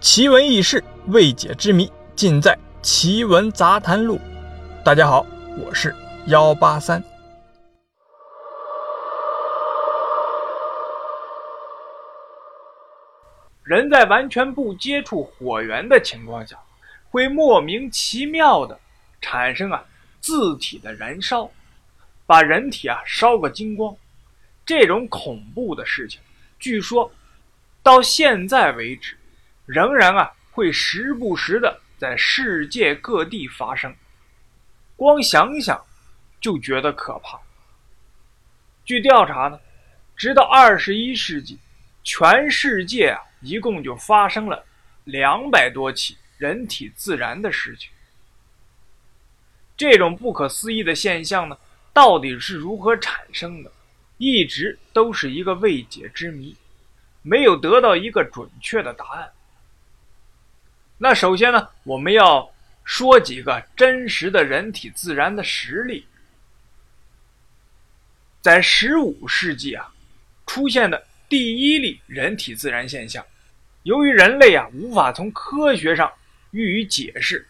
奇闻异事、未解之谜，尽在《奇闻杂谈录》。大家好，我是幺八三。人在完全不接触火源的情况下，会莫名其妙的产生啊自体的燃烧，把人体啊烧个精光。这种恐怖的事情，据说到现在为止，仍然啊会时不时的在世界各地发生。光想想就觉得可怕。据调查呢，直到二十一世纪，全世界啊。一共就发生了两百多起人体自燃的事情。这种不可思议的现象呢，到底是如何产生的，一直都是一个未解之谜，没有得到一个准确的答案。那首先呢，我们要说几个真实的人体自燃的实例。在十五世纪啊，出现的第一例人体自燃现象。由于人类啊无法从科学上予以解释，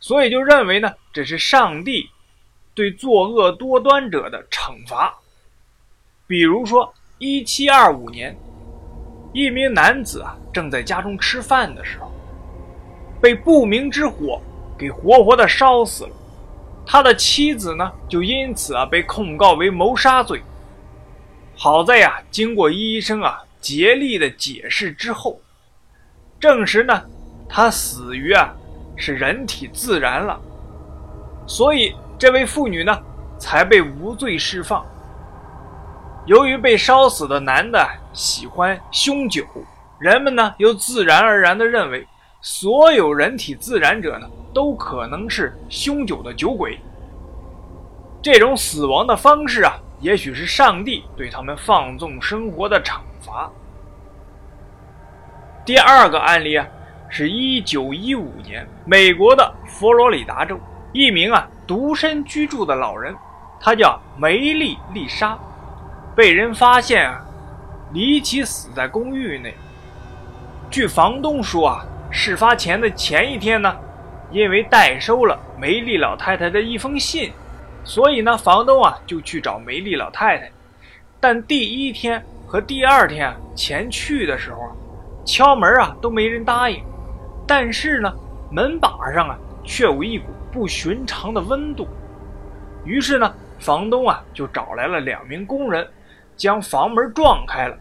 所以就认为呢这是上帝对作恶多端者的惩罚。比如说，一七二五年，一名男子啊正在家中吃饭的时候，被不明之火给活活的烧死了。他的妻子呢就因此啊被控告为谋杀罪。好在呀，经过医生啊竭力的解释之后。证实呢，他死于啊是人体自燃了，所以这位妇女呢才被无罪释放。由于被烧死的男的喜欢凶酒，人们呢又自然而然地认为，所有人体自燃者呢都可能是凶酒的酒鬼。这种死亡的方式啊，也许是上帝对他们放纵生活的惩罚。第二个案例啊，是一九一五年，美国的佛罗里达州，一名啊独身居住的老人，他叫梅丽丽莎，被人发现啊离奇死在公寓内。据房东说啊，事发前的前一天呢，因为代收了梅丽老太太的一封信，所以呢，房东啊就去找梅丽老太太。但第一天和第二天前去的时候啊。敲门啊，都没人答应。但是呢，门把上啊，却有一股不寻常的温度。于是呢，房东啊，就找来了两名工人，将房门撞开了。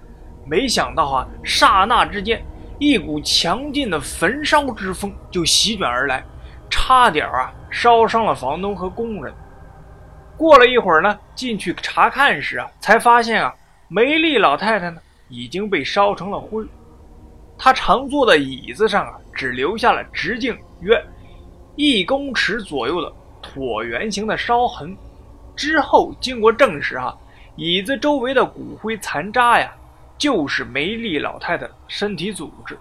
没想到啊，刹那之间，一股强劲的焚烧之风就席卷而来，差点啊，烧伤了房东和工人。过了一会儿呢，进去查看时啊，才发现啊，梅丽老太太呢，已经被烧成了灰。他常坐的椅子上啊，只留下了直径约一公尺左右的椭圆形的烧痕。之后经过证实，啊，椅子周围的骨灰残渣呀，就是梅丽老太太身体组织。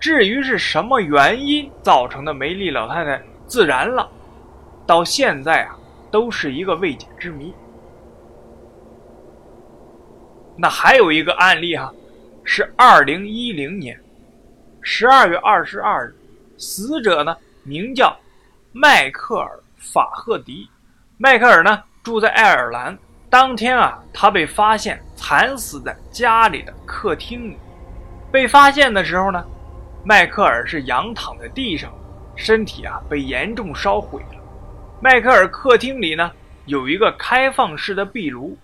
至于是什么原因造成的梅丽老太太自燃了，到现在啊，都是一个未解之谜。那还有一个案例哈。是二零一零年十二月二十二日，死者呢名叫迈克尔·法赫迪。迈克尔呢住在爱尔兰。当天啊，他被发现惨死在家里的客厅里。被发现的时候呢，迈克尔是仰躺在地上，身体啊被严重烧毁了。迈克尔客厅里呢有一个开放式的壁炉，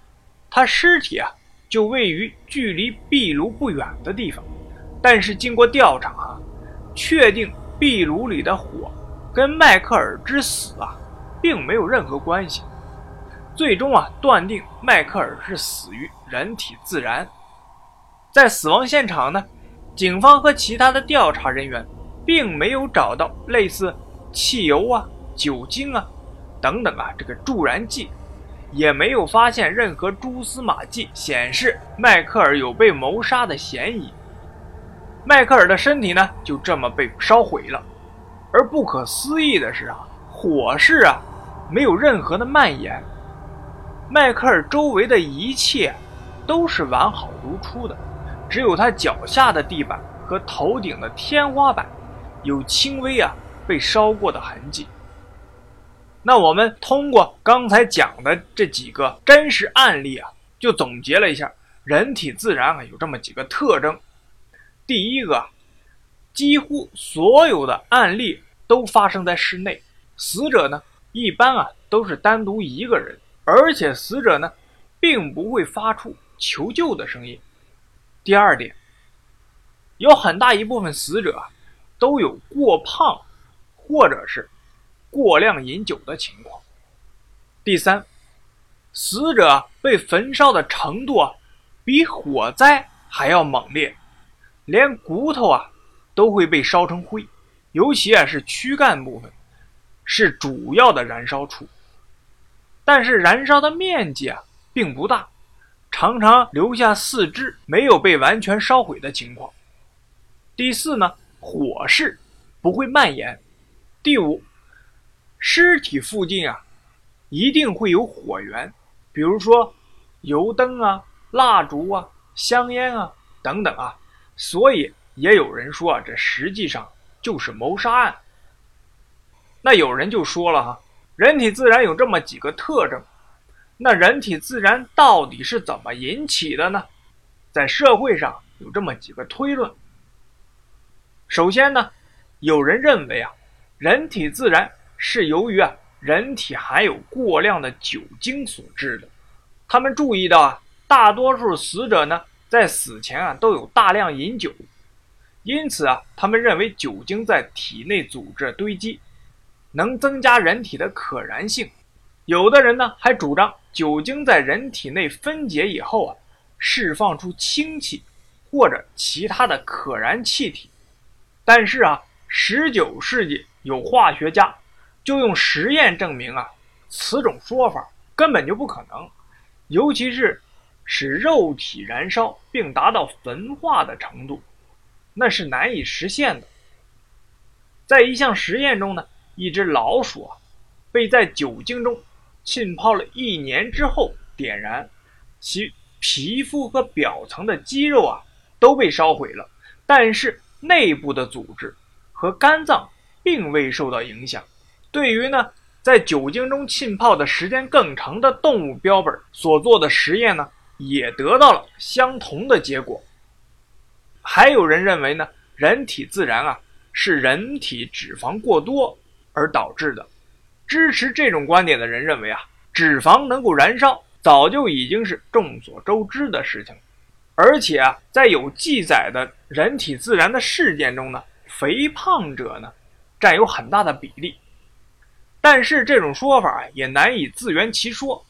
他尸体啊。就位于距离壁炉不远的地方，但是经过调查啊，确定壁炉里的火跟迈克尔之死啊，并没有任何关系。最终啊，断定迈克尔是死于人体自燃。在死亡现场呢，警方和其他的调查人员并没有找到类似汽油啊、酒精啊等等啊这个助燃剂。也没有发现任何蛛丝马迹显示迈克尔有被谋杀的嫌疑。迈克尔的身体呢，就这么被烧毁了。而不可思议的是啊，火势啊，没有任何的蔓延。迈克尔周围的一切都是完好如初的，只有他脚下的地板和头顶的天花板有轻微啊被烧过的痕迹。那我们通过刚才讲的这几个真实案例啊，就总结了一下人体自燃啊有这么几个特征。第一个，几乎所有的案例都发生在室内，死者呢一般啊都是单独一个人，而且死者呢并不会发出求救的声音。第二点，有很大一部分死者都有过胖，或者是。过量饮酒的情况。第三，死者被焚烧的程度啊，比火灾还要猛烈，连骨头啊都会被烧成灰，尤其啊是躯干部分，是主要的燃烧处。但是燃烧的面积啊并不大，常常留下四肢没有被完全烧毁的情况。第四呢，火势不会蔓延。第五。尸体附近啊，一定会有火源，比如说油灯啊、蜡烛啊、香烟啊等等啊。所以也有人说啊，这实际上就是谋杀案。那有人就说了哈，人体自然有这么几个特征，那人体自然到底是怎么引起的呢？在社会上有这么几个推论。首先呢，有人认为啊，人体自然。是由于啊，人体含有过量的酒精所致的。他们注意到啊，大多数死者呢，在死前啊都有大量饮酒，因此啊，他们认为酒精在体内组织堆积，能增加人体的可燃性。有的人呢，还主张酒精在人体内分解以后啊，释放出氢气或者其他的可燃气体。但是啊，十九世纪有化学家。就用实验证明啊，此种说法根本就不可能，尤其是使肉体燃烧并达到焚化的程度，那是难以实现的。在一项实验中呢，一只老鼠啊，被在酒精中浸泡了一年之后点燃，其皮肤和表层的肌肉啊都被烧毁了，但是内部的组织和肝脏并未受到影响。对于呢，在酒精中浸泡的时间更长的动物标本所做的实验呢，也得到了相同的结果。还有人认为呢，人体自燃啊是人体脂肪过多而导致的。支持这种观点的人认为啊，脂肪能够燃烧早就已经是众所周知的事情，而且啊，在有记载的人体自燃的事件中呢，肥胖者呢占有很大的比例。但是这种说法也难以自圆其说，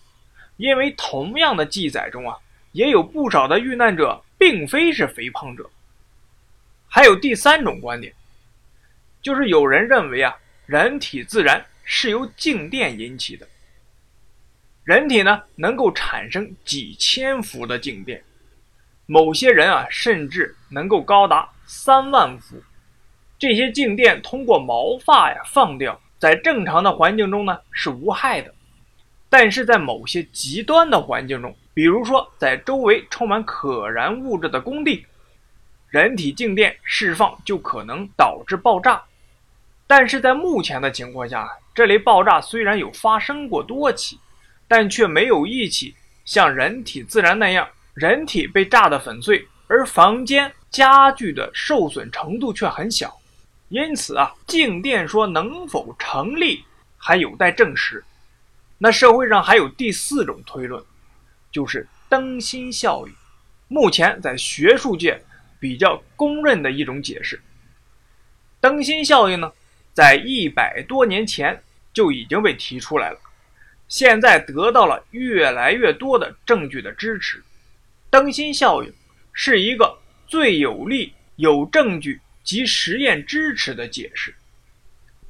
因为同样的记载中啊，也有不少的遇难者并非是肥胖者。还有第三种观点，就是有人认为啊，人体自燃是由静电引起的。人体呢能够产生几千伏的静电，某些人啊甚至能够高达三万伏。这些静电通过毛发呀放掉。在正常的环境中呢是无害的，但是在某些极端的环境中，比如说在周围充满可燃物质的工地，人体静电释放就可能导致爆炸。但是在目前的情况下，这类爆炸虽然有发生过多起，但却没有一起像人体自燃那样，人体被炸得粉碎，而房间家具的受损程度却很小。因此啊，静电说能否成立还有待证实。那社会上还有第四种推论，就是灯芯效应。目前在学术界比较公认的一种解释。灯芯效应呢，在一百多年前就已经被提出来了，现在得到了越来越多的证据的支持。灯芯效应是一个最有力、有证据。及实验支持的解释。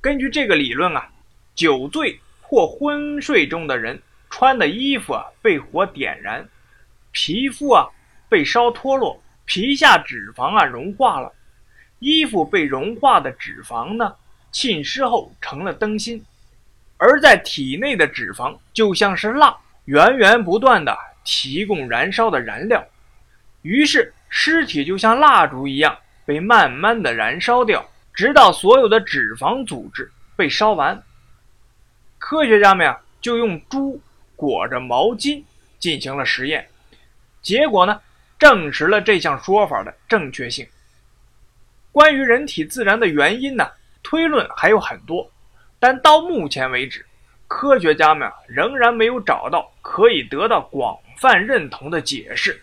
根据这个理论啊，酒醉或昏睡中的人穿的衣服啊被火点燃，皮肤啊被烧脱落，皮下脂肪啊融化了，衣服被融化的脂肪呢浸湿后成了灯芯，而在体内的脂肪就像是蜡，源源不断的提供燃烧的燃料，于是尸体就像蜡烛一样。被慢慢的燃烧掉，直到所有的脂肪组织被烧完。科学家们呀，就用猪裹着毛巾进行了实验，结果呢，证实了这项说法的正确性。关于人体自燃的原因呢，推论还有很多，但到目前为止，科学家们仍然没有找到可以得到广泛认同的解释。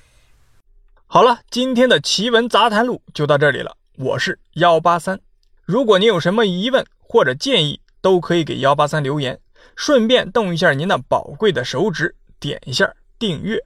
好了，今天的奇闻杂谈录就到这里了。我是幺八三，如果您有什么疑问或者建议，都可以给幺八三留言，顺便动一下您那宝贵的手指，点一下订阅。